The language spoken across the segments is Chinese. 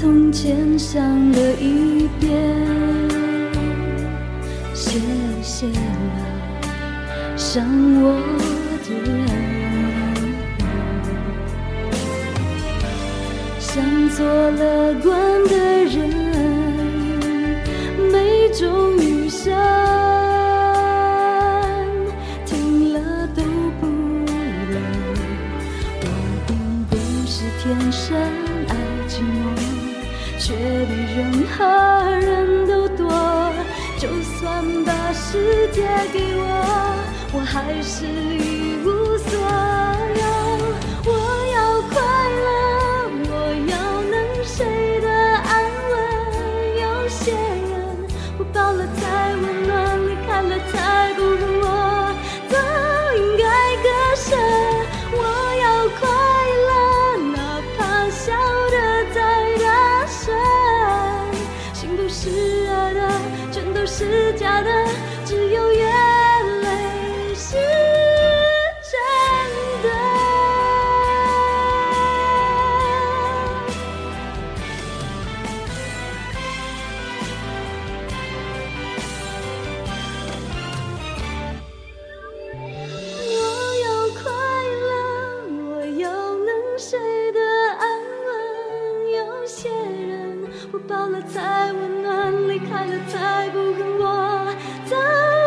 从前想了一遍，谢谢了伤我的人，想做乐观的人，每种雨声听了都不冷。我并不是天生爱寂寞，却比任何人都多。就算把世界给我，我还是一无所的，全都是假的，只有眼泪是真的。我要快乐，我要能睡得安稳。有些人我抱了才温暖，离开了才不恨我，早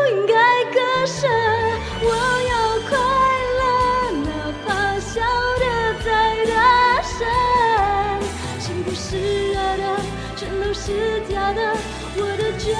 应该割舍。我要快乐，哪怕笑得再大声。心不是热的，全都是假的，我的倔